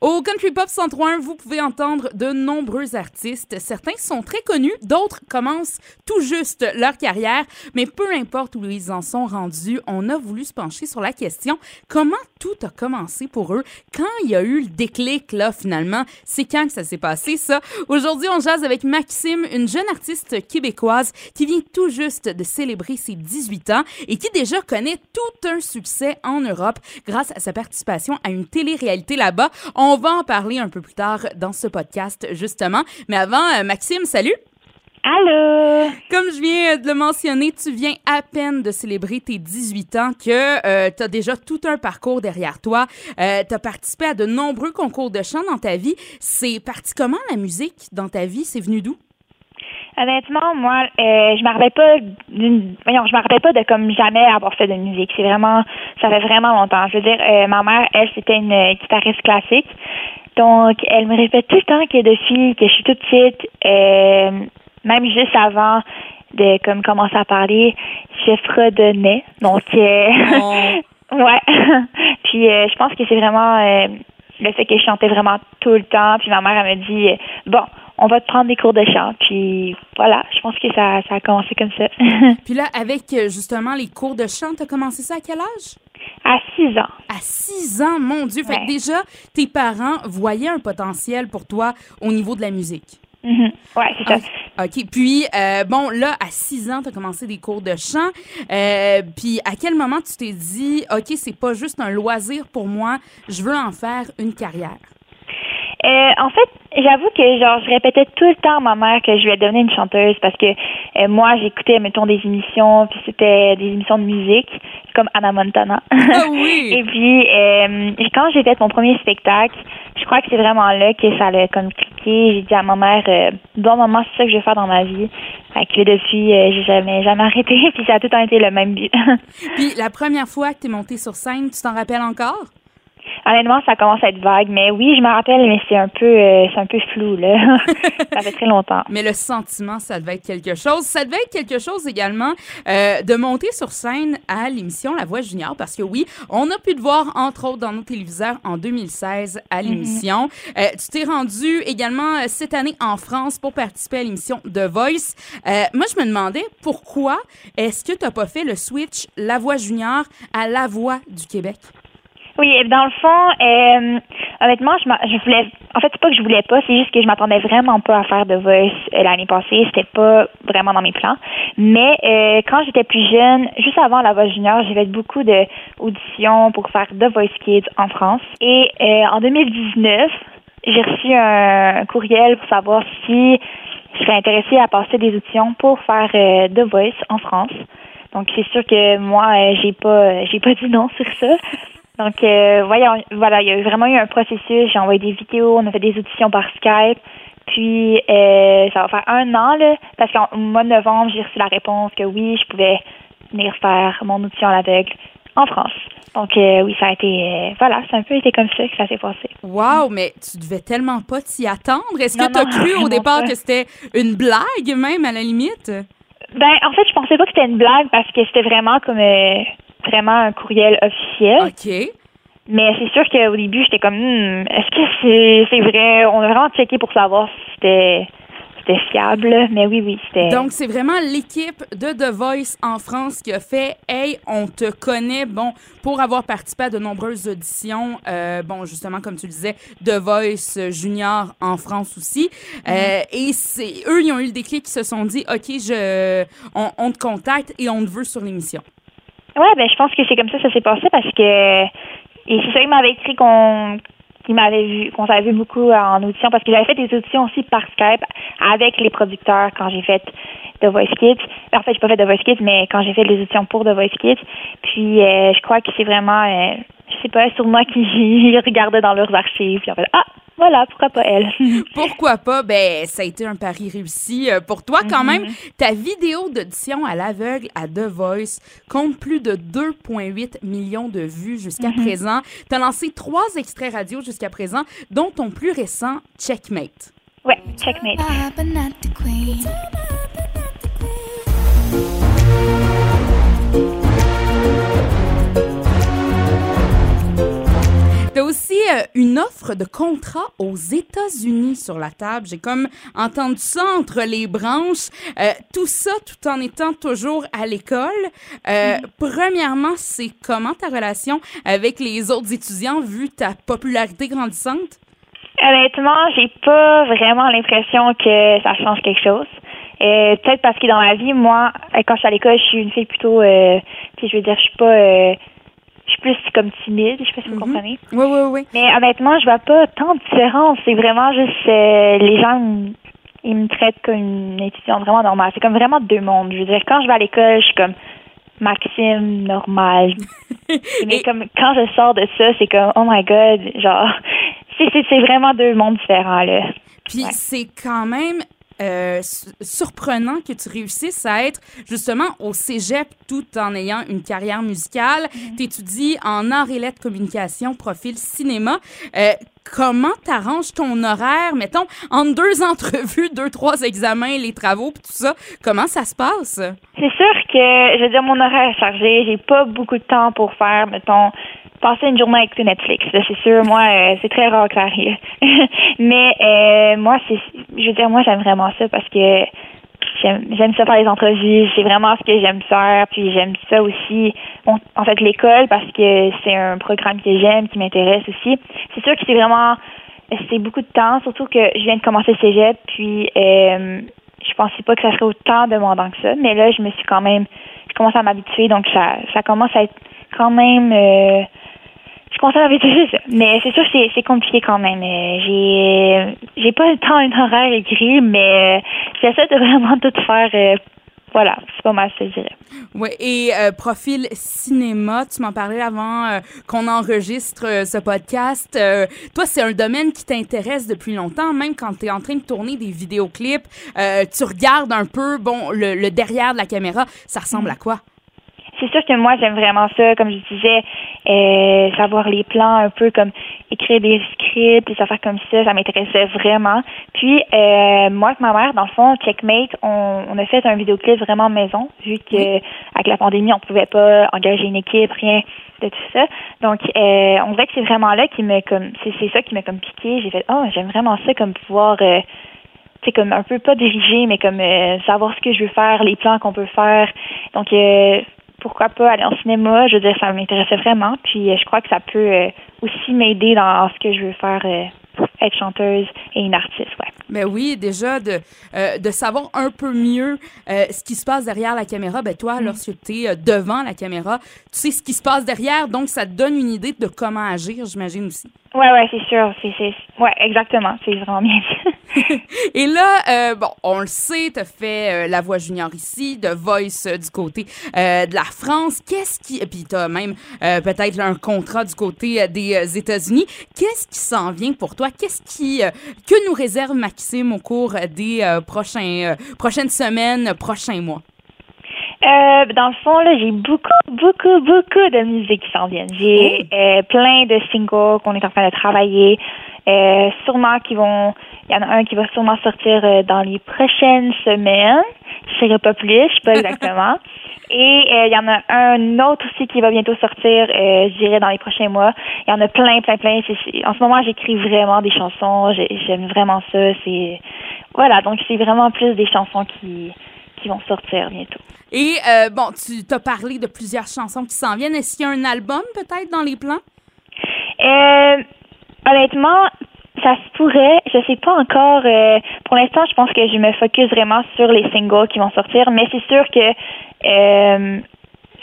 Au Country Pop 103.1, vous pouvez entendre de nombreux artistes. Certains sont très connus, d'autres commencent tout juste leur carrière, mais peu importe où ils en sont rendus, on a voulu se pencher sur la question comment tout a commencé pour eux, quand il y a eu le déclic là finalement, c'est quand que ça s'est passé ça? Aujourd'hui, on jase avec Maxime, une jeune artiste québécoise qui vient tout juste de célébrer ses 18 ans et qui déjà connaît tout un succès en Europe grâce à sa participation à une télé-réalité là-bas. Va en parler un peu plus tard dans ce podcast, justement. Mais avant, euh, Maxime, salut! Allô? Comme je viens de le mentionner, tu viens à peine de célébrer tes 18 ans, que euh, tu as déjà tout un parcours derrière toi. Euh, tu as participé à de nombreux concours de chant dans ta vie. C'est parti comment la musique dans ta vie? C'est venu d'où? Honnêtement, moi, euh, je me rappelle pas d'une, voyons, je me rappelle pas de comme jamais avoir fait de musique. C'est vraiment, ça fait vraiment longtemps. Je veux dire, euh, ma mère, elle, c'était une euh, guitariste classique. Donc, elle me répète tout le temps que depuis que je suis toute petite, euh, même juste avant de comme commencer à parler, je fredonnais. Donc, euh, ouais. Puis, je pense que c'est vraiment le fait que je chantais vraiment tout le temps. Puis ma mère, elle me dit, bon, on va te prendre des cours de chant. Puis voilà, je pense que ça, ça a commencé comme ça. Puis là, avec euh, justement les cours de chant, tu as commencé ça à quel âge? à six ans. À 6 ans, mon Dieu. Fait que déjà, tes parents voyaient un potentiel pour toi au niveau de la musique. Mhm. Ouais, c'est ça. Ah, OK. Puis, euh, bon, là, à 6 ans, tu as commencé des cours de chant. Euh, puis, à quel moment tu t'es dit, OK, c'est pas juste un loisir pour moi, je veux en faire une carrière? Euh, en fait, j'avoue que genre je répétais tout le temps à ma mère que je voulais devenir une chanteuse parce que euh, moi j'écoutais mettons des émissions puis c'était des émissions de musique comme Anna Montana. Ah oui! Et puis euh, quand j'ai fait mon premier spectacle, je crois que c'est vraiment là que ça a comme cliqué. J'ai dit à ma mère euh, bon maman c'est ça que je vais faire dans ma vie. Fait que depuis euh, j'ai jamais jamais arrêté puis ça a tout le temps été le même but. Puis, la première fois que tu es montée sur scène, tu t'en rappelles encore? Honnêtement, ça commence à être vague, mais oui, je me rappelle, mais c'est un peu, euh, c'est un peu flou là. ça fait très longtemps. Mais le sentiment, ça devait être quelque chose. Ça devait être quelque chose également euh, de monter sur scène à l'émission La Voix Junior, parce que oui, on a pu te voir, entre autres, dans nos téléviseurs en 2016 à l'émission. Euh, tu t'es rendu également euh, cette année en France pour participer à l'émission The Voice. Euh, moi, je me demandais pourquoi est-ce que tu n'as pas fait le switch La Voix Junior à La Voix du Québec? Oui, dans le fond, euh, honnêtement, je, je voulais. En fait, c'est pas que je voulais pas, c'est juste que je m'attendais vraiment pas à faire de Voice euh, l'année passée. C'était pas vraiment dans mes plans. Mais euh, quand j'étais plus jeune, juste avant la Voix Junior, j'ai fait beaucoup de auditions pour faire The Voice Kids en France. Et en 2019, j'ai reçu un courriel pour savoir si je serais intéressée à passer des auditions pour faire The Voice en France. Donc c'est sûr que moi, j'ai pas, j'ai pas dit non sur ça. Donc, euh, voyons, voilà, il y a vraiment eu un processus. J'ai envoyé des vidéos, on a fait des auditions par Skype. Puis, euh, ça va faire un an, là, parce qu'en mois de novembre, j'ai reçu la réponse que oui, je pouvais venir faire mon audition à l'aveugle en France. Donc, euh, oui, ça a été, euh, voilà, ça a un peu été comme ça que ça s'est passé. Wow, mais tu devais tellement pas t'y attendre. Est-ce que tu as cru au départ pas. que c'était une blague, même, à la limite? Ben, en fait, je pensais pas que c'était une blague parce que c'était vraiment comme, euh, vraiment un courriel officiel. OK. Mais c'est sûr qu'au début, j'étais comme, Hmm, est-ce que c'est c'est vrai? On a vraiment checké pour savoir si c'était c'était fiable. Mais oui, oui, c'était. Donc, c'est vraiment l'équipe de The Voice en France qui a fait Hey, on te connaît, bon, pour avoir participé à de nombreuses auditions. euh, bon, justement, comme tu le disais, The Voice Junior en France aussi. Euh, et c'est eux, ils ont eu le déclic, qui se sont dit OK, je, on, on te contacte et on te veut sur l'émission. Ouais, ben je pense que c'est comme ça que ça s'est passé parce que et c'est ça qu'il m'avait écrit qu'on m'avait vu qu'on s'avait vu beaucoup en audition parce que j'avais fait des auditions aussi par Skype avec les producteurs quand j'ai fait The Voice Kids. En fait, j'ai pas fait The Voice Kids, mais quand j'ai fait les auditions pour The Voice Kids. Puis euh, je crois que c'est vraiment euh, je sais pas, sûrement qu'ils regardaient dans leurs archives puis en fait Ah, voilà, pourquoi pas elle? Pourquoi pas? Ben, ça a été un pari réussi euh, pour toi quand même. Ta vidéo d'audition à l'aveugle à The Voice compte plus de 2,8 millions de vues jusqu'à présent. Tu as lancé trois extraits radio jusqu'à présent, dont ton plus récent, Checkmate. ouais, checkmate. Une offre de contrat aux États-Unis sur la table. J'ai comme entendu ça entre les branches. Euh, tout ça tout en étant toujours à l'école. Euh, Premièrement, c'est comment ta relation avec les autres étudiants vu ta popularité grandissante? Honnêtement, j'ai pas vraiment l'impression que ça change quelque chose. Euh, peut-être parce que dans la vie, moi, euh, quand je suis à l'école, je suis une fille plutôt, euh, je veux dire, je suis pas, euh, je suis plus comme timide, je sais pas si vous Mhm. comprenez. Oui, oui, oui. Mais honnêtement, je vois pas tant de différence. C'est vraiment juste euh, les gens, ils- me traitent comme une étudiante vraiment normale. C'est comme vraiment deux mondes. Je veux dire, quand je vais à l'école, je suis comme Maxime normal. Mais Et- comme quand je sors de ça, c'est comme oh my god, genre c'est c'est c'est vraiment deux mondes différents là. Puis Ouais. c'est quand même euh, su- surprenant que tu réussisses à être justement au cégep tout en ayant une carrière musicale. Mm-hmm. Tu étudies en art et lettres communication, profil cinéma. Euh, comment t'arranges ton horaire, mettons, entre deux entrevues, deux, trois examens, les travaux, puis tout ça? Comment ça se passe? C'est sûr que je veux dire mon horaire est chargé, j'ai pas beaucoup de temps pour faire mettons passer une journée avec Netflix. Là, c'est sûr, moi euh, c'est très rare que ça arrive. Mais euh, moi c'est je veux dire moi j'aime vraiment ça parce que j'aime j'aime ça faire les entrevues, c'est vraiment ce que j'aime faire, puis j'aime ça aussi bon, en fait l'école parce que c'est un programme que j'aime, qui m'intéresse aussi. C'est sûr que c'est vraiment c'est beaucoup de temps, surtout que je viens de commencer le cégep, puis euh, je pensais pas que ça serait autant demandant que ça, mais là je me suis quand même je commence à m'habituer, donc ça ça commence à être quand même euh, je commence à m'habituer, c'est ça. Mais c'est sûr que c'est, compliqué quand même. Euh, J'ai j'ai pas le temps un horaire écrit, mais euh, j'essaie de vraiment tout faire. euh, voilà, c'est pas mal, je te dirais. Ouais, et euh, profil cinéma, tu m'en parlais avant euh, qu'on enregistre euh, ce podcast. Euh, toi, c'est un domaine qui t'intéresse depuis longtemps, même quand tu es en train de tourner des vidéoclips. euh, tu regardes un peu, bon, le, le derrière de la caméra, ça ressemble à quoi? C'est sûr que moi, j'aime vraiment ça, comme je disais, euh, savoir les plans, un peu comme écrire des scripts, des affaires comme ça, ça m'intéressait vraiment. Puis, euh, moi avec ma mère, dans le fond, Checkmate, on, on a fait un vidéoclip vraiment maison, vu que Oui. avec la pandémie, on pouvait pas engager une équipe, rien de tout ça. Donc, euh, on dirait que c'est vraiment là qui me comme, c'est, c'est ça qui m'a comme piqué. J'ai fait, oh, j'aime vraiment ça, comme pouvoir euh, tu sais, comme un peu pas diriger, mais comme euh, savoir ce que je veux faire, les plans qu'on peut faire. Donc, euh, pourquoi pas aller en cinéma? Je veux dire, ça m'intéressait vraiment. Puis, euh, je crois que ça peut euh, aussi m'aider dans ce que je veux faire euh, pour être chanteuse et une artiste, ouais. Ben oui, déjà de, euh, de savoir un peu mieux euh, ce qui se passe derrière la caméra. Ben toi, lorsque tu es devant la caméra, tu sais ce qui se passe derrière, donc ça te donne une idée de comment agir, j'imagine aussi. Ouais, ouais, c'est sûr. C'est, c'est, ouais, exactement. C'est vraiment bien. Et là, euh, bon, on le sait, tu fait euh, la voix junior ici, de Voice euh, du côté de la France. Qu'est-ce qui... Puis tu as même peut-être un contrat du côté des États-Unis. Qu'est-ce qui s'en vient pour toi? Qu'est-ce qui... que nous réserve Maxime au cours des prochains, prochaines semaines, prochains mois? Euh, dans le fond, là, j'ai beaucoup, beaucoup, beaucoup de musique qui s'en viennent. J'ai euh, plein de singles qu'on est en train de travailler. Euh, sûrement qui vont. Il y en a un qui va sûrement sortir dans les prochaines semaines. Je ne sais pas plus, je sais pas exactement. Et il y en a un autre aussi qui va bientôt sortir, je dirais, dans les prochains mois. Il y en a plein, plein, plein. En ce moment, j'écris vraiment des chansons. J'ai- J'aime vraiment ça. C'est voilà, donc c'est vraiment plus des chansons qui qui vont sortir bientôt. Et euh, bon, tu t'as parlé de plusieurs chansons qui s'en viennent. Est-ce qu'il y a un album peut-être dans les plans? Euh, honnêtement, ça se pourrait. Je sais pas encore. euh, pour l'instant, je pense que je me focus vraiment sur les singles qui vont sortir, mais c'est sûr que euh,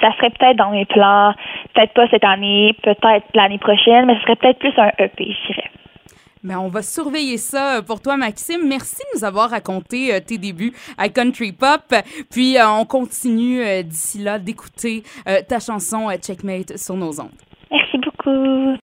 ça serait peut-être dans mes plans. Peut-être pas cette année, peut-être l'année prochaine, mais ce serait peut-être plus un EP, je dirais. Ben, on va surveiller ça euh, pour toi, Maxime. Merci de nous avoir raconté euh, tes débuts à Country Pop. Puis, euh, on continue d'ici là d'écouter ta chanson Checkmate sur nos ondes. Merci beaucoup.